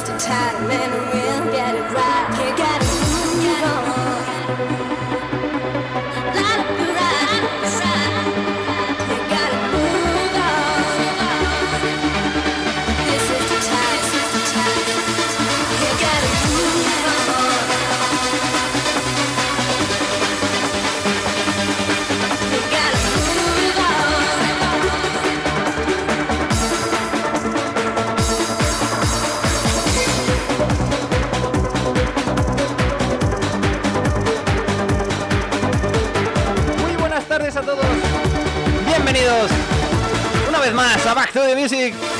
just a tad memory. music.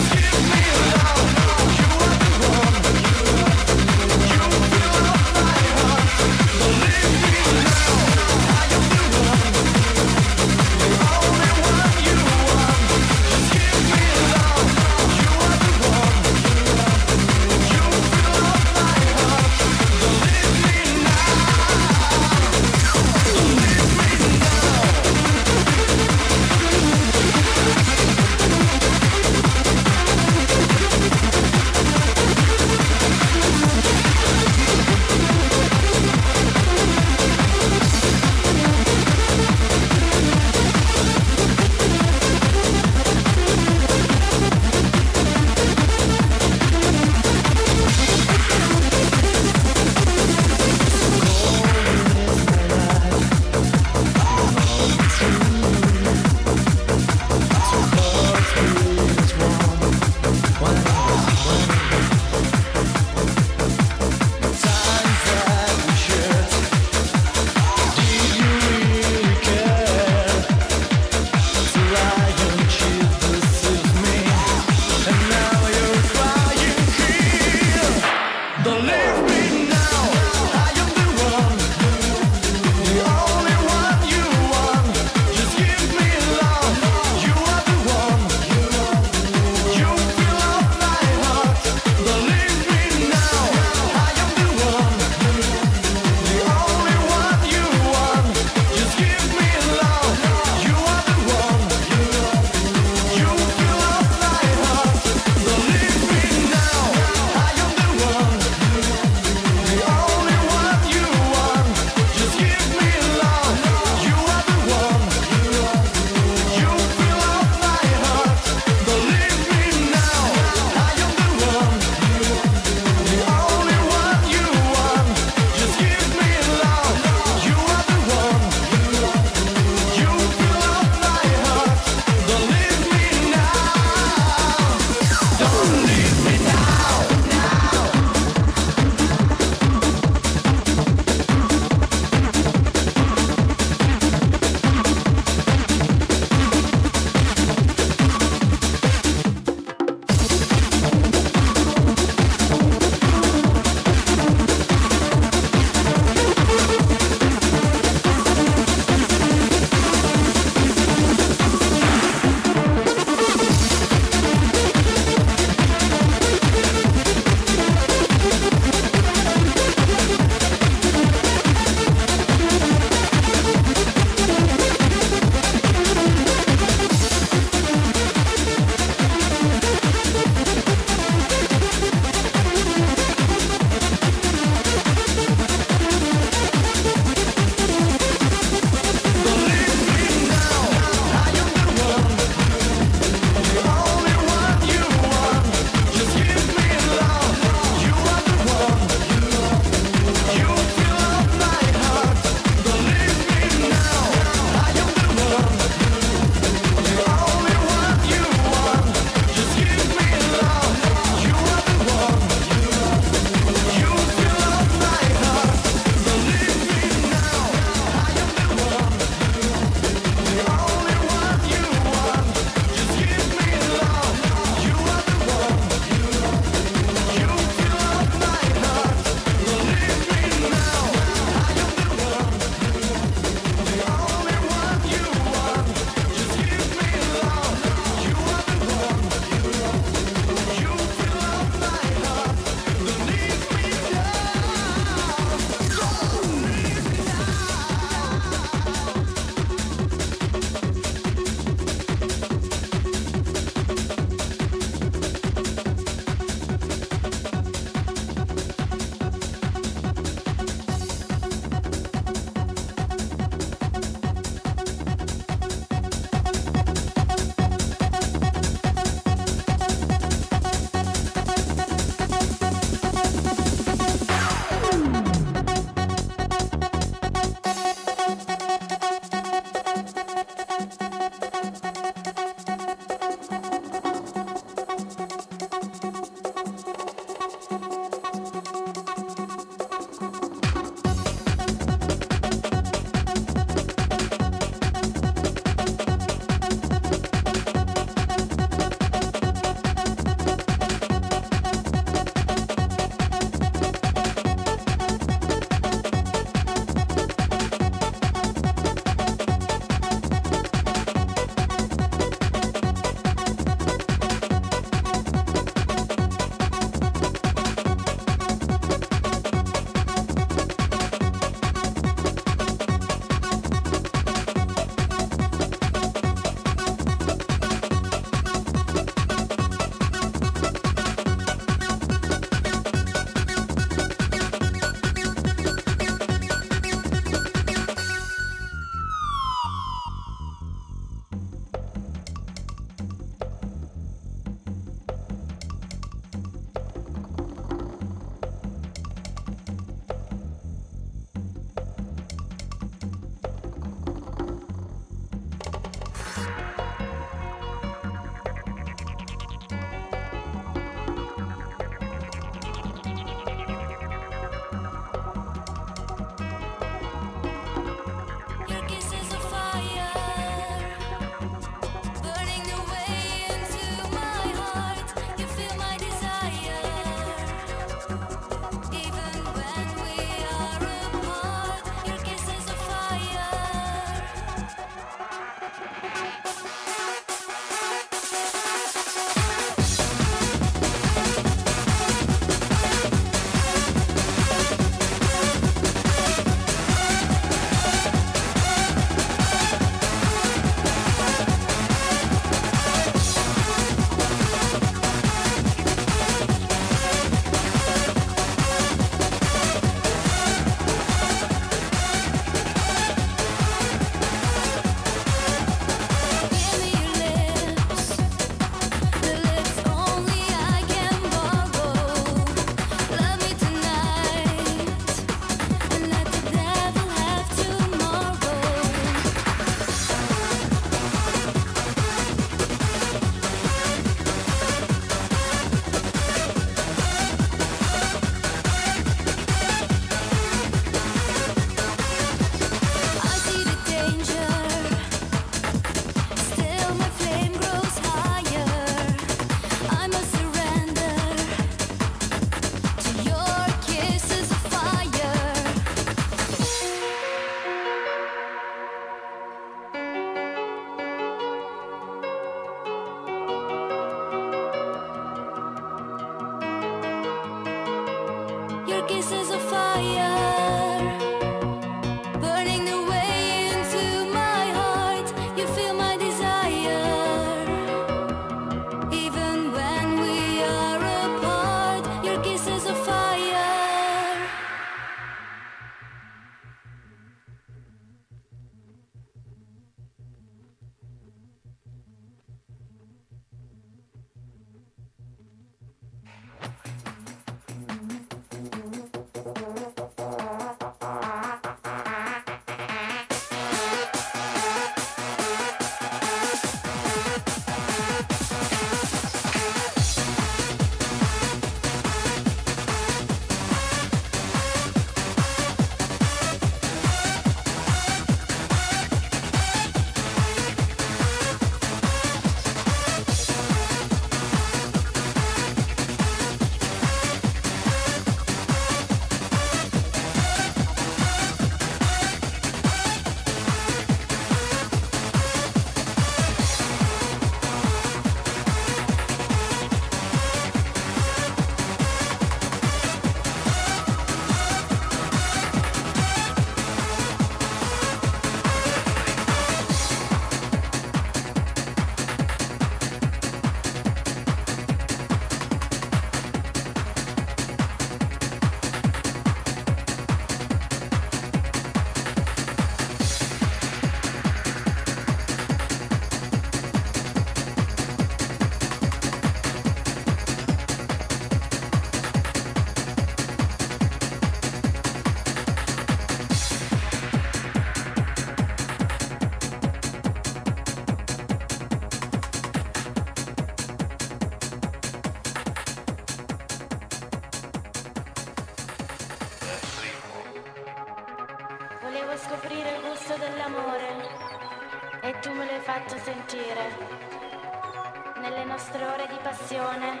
passione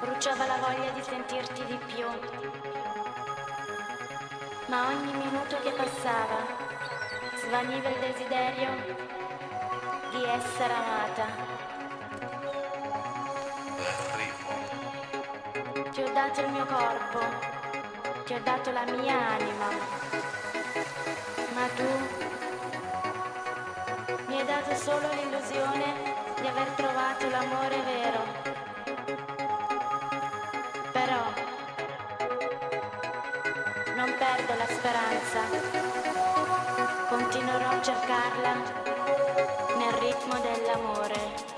bruciava la voglia di sentirti di più. Ma ogni minuto che passava svaniva il desiderio di essere amata. Ti ho dato il mio corpo, ti ho dato la mia anima, ma tu mi hai dato solo l'illusione di aver trovato l'amore vero. Però non perdo la speranza, continuerò a cercarla nel ritmo dell'amore.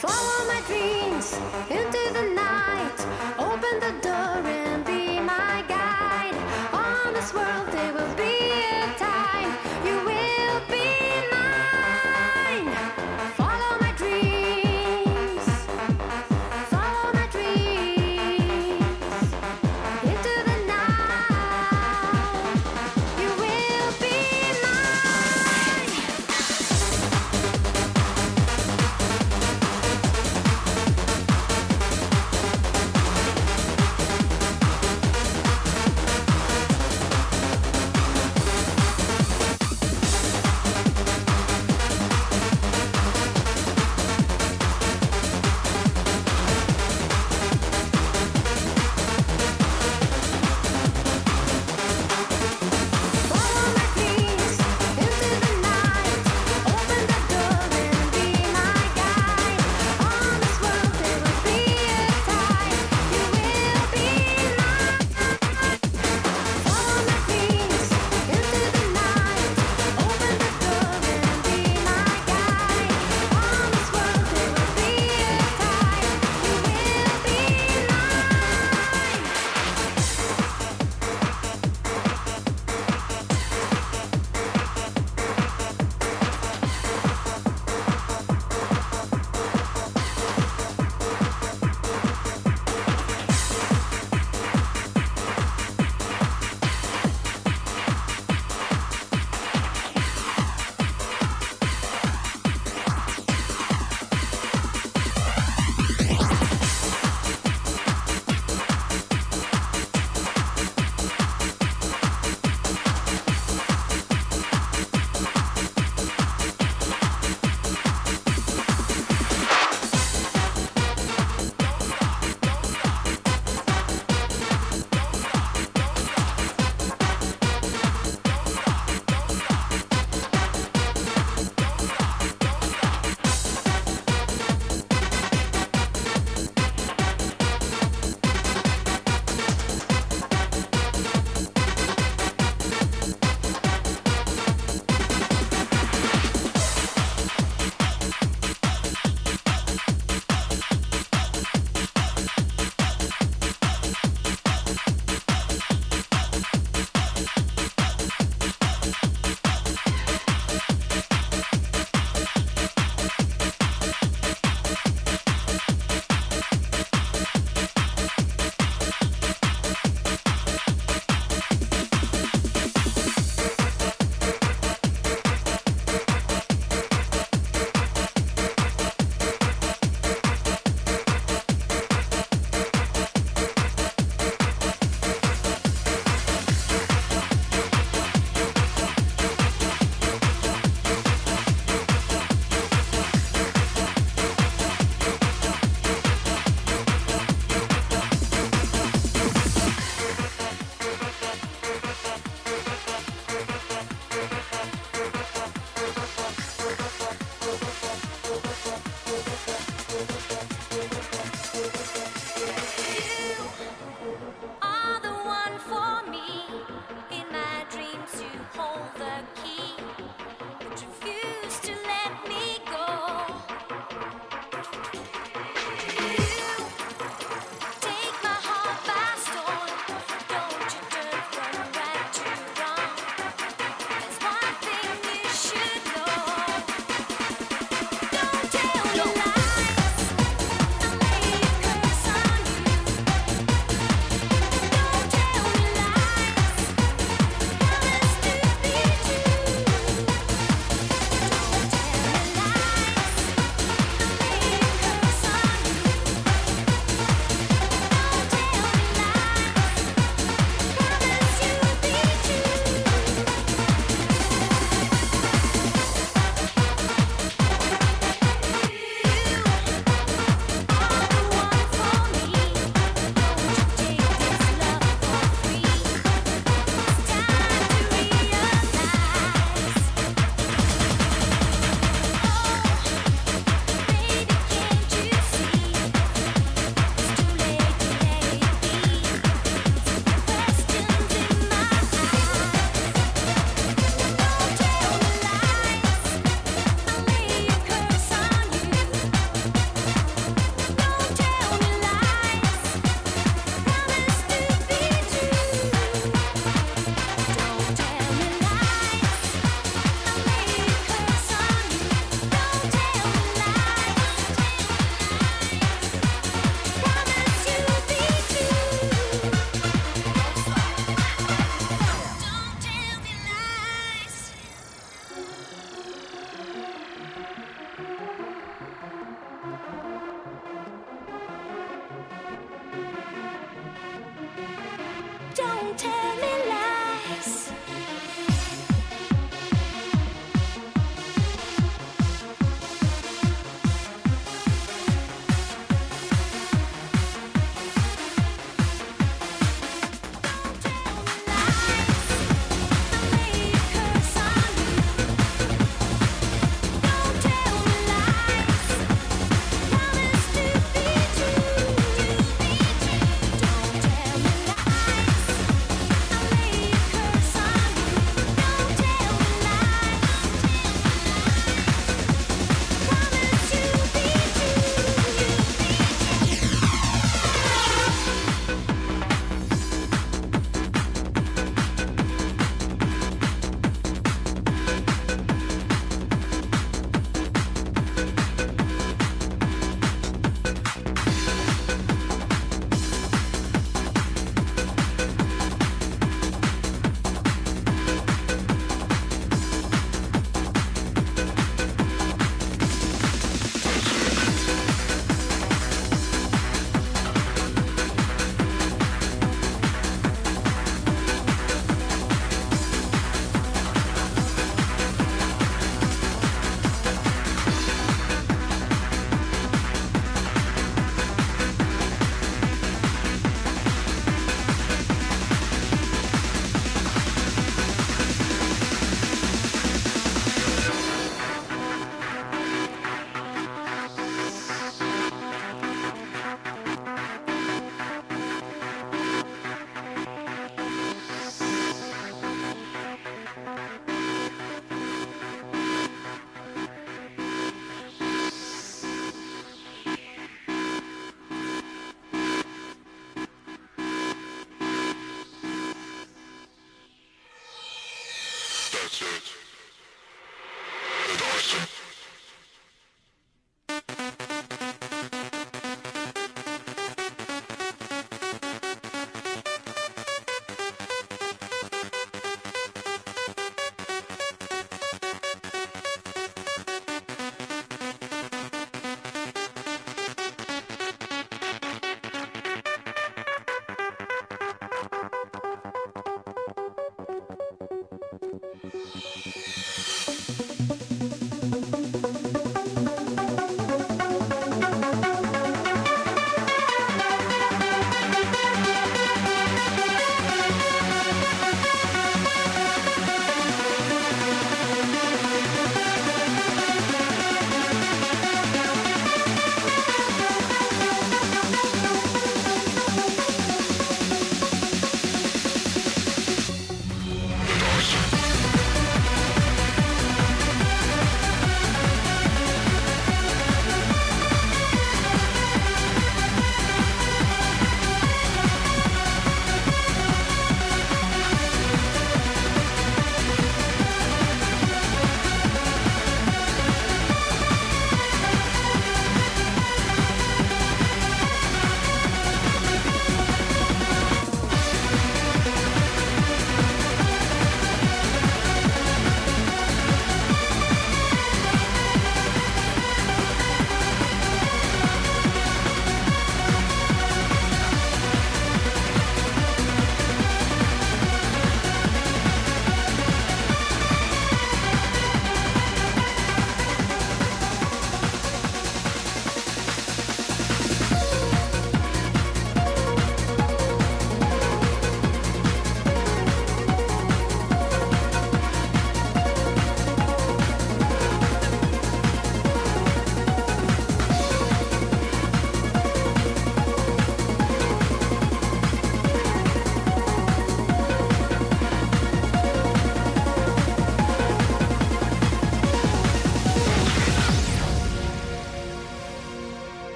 Follow my dreams. Into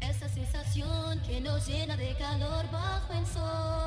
esa sensación que nos llena de calor bajo el sol.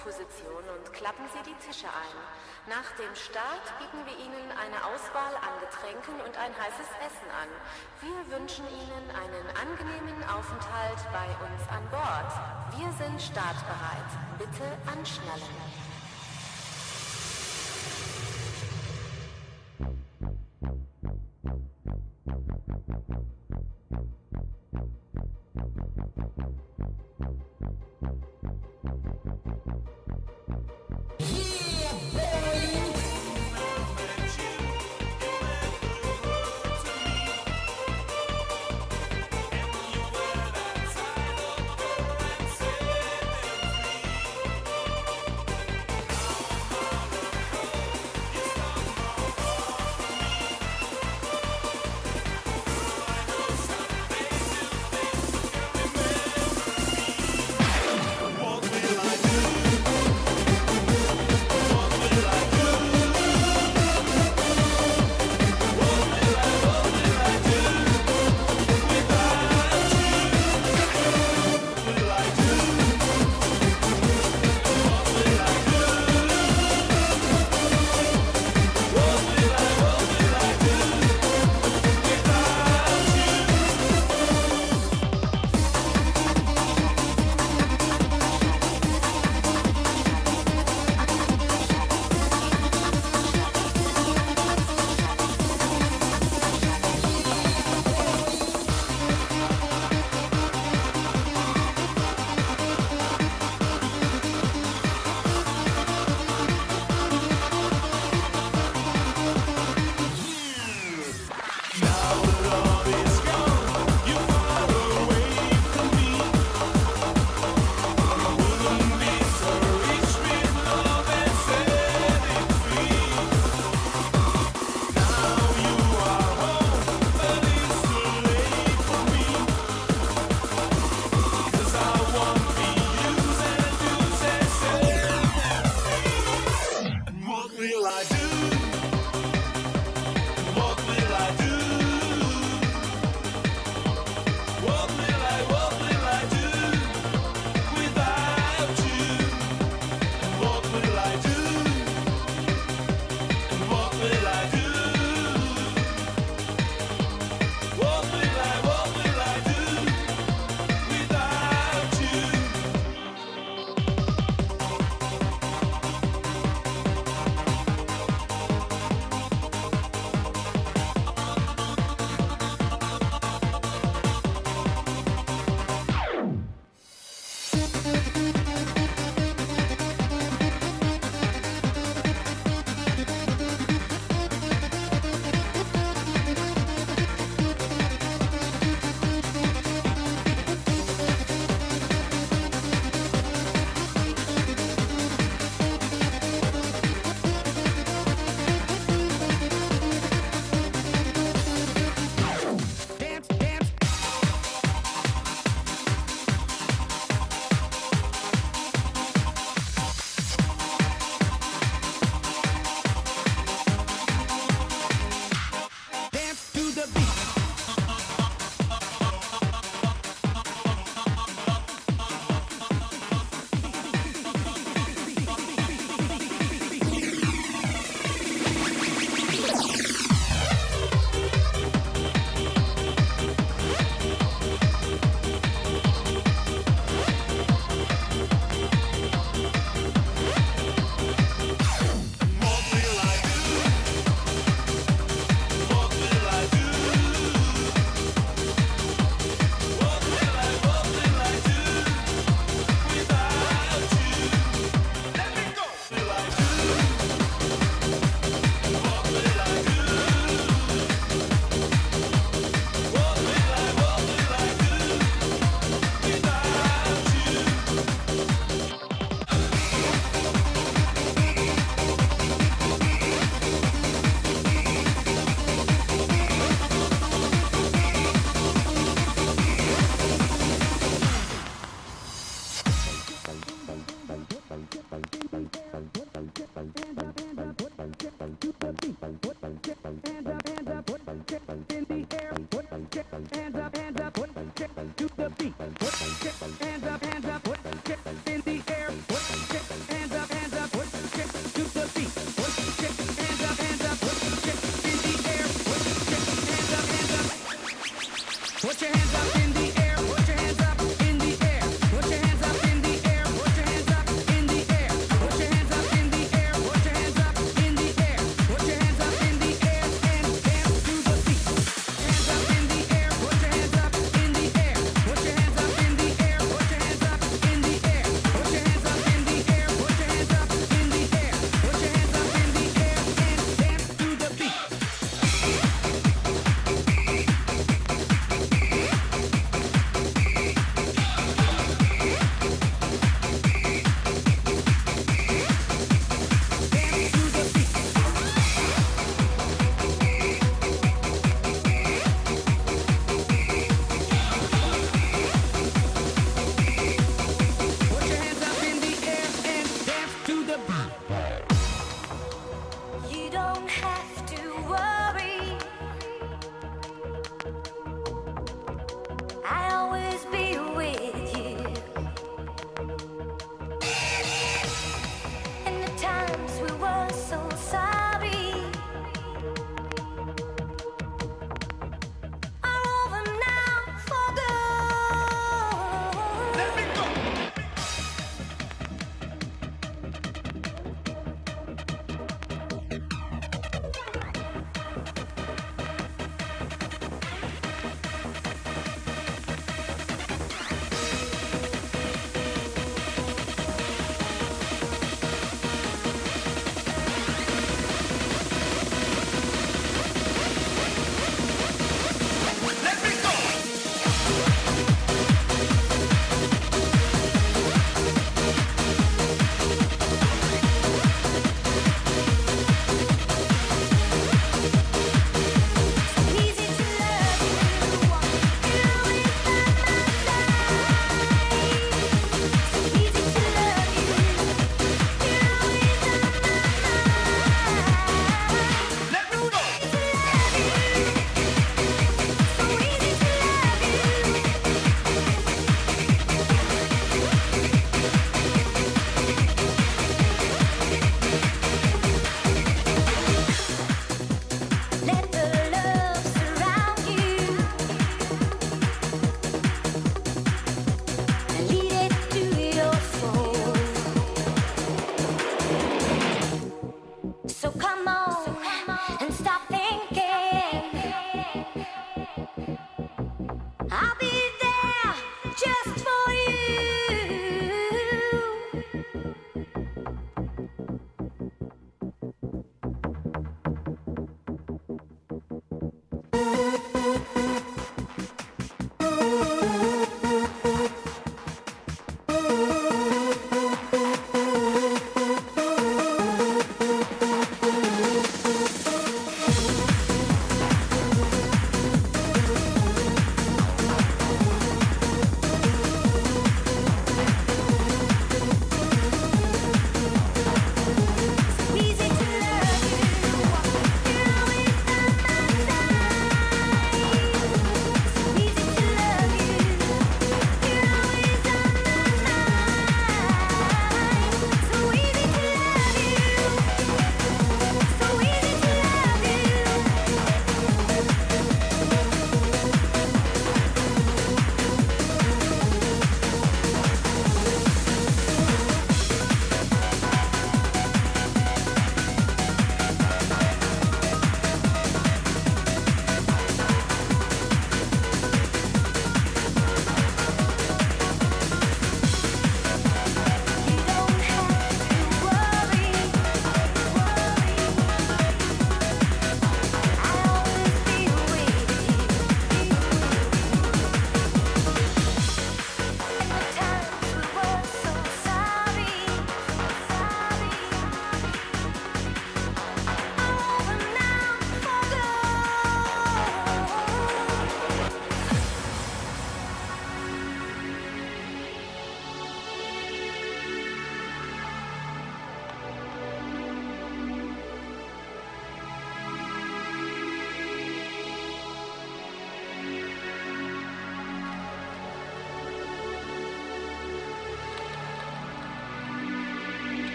Startposition und klappen Sie die Tische ein. Nach dem Start bieten wir Ihnen eine Auswahl an Getränken und ein heißes Essen an. Wir wünschen Ihnen einen angenehmen Aufenthalt bei uns an Bord. Wir sind startbereit. Bitte anschnallen.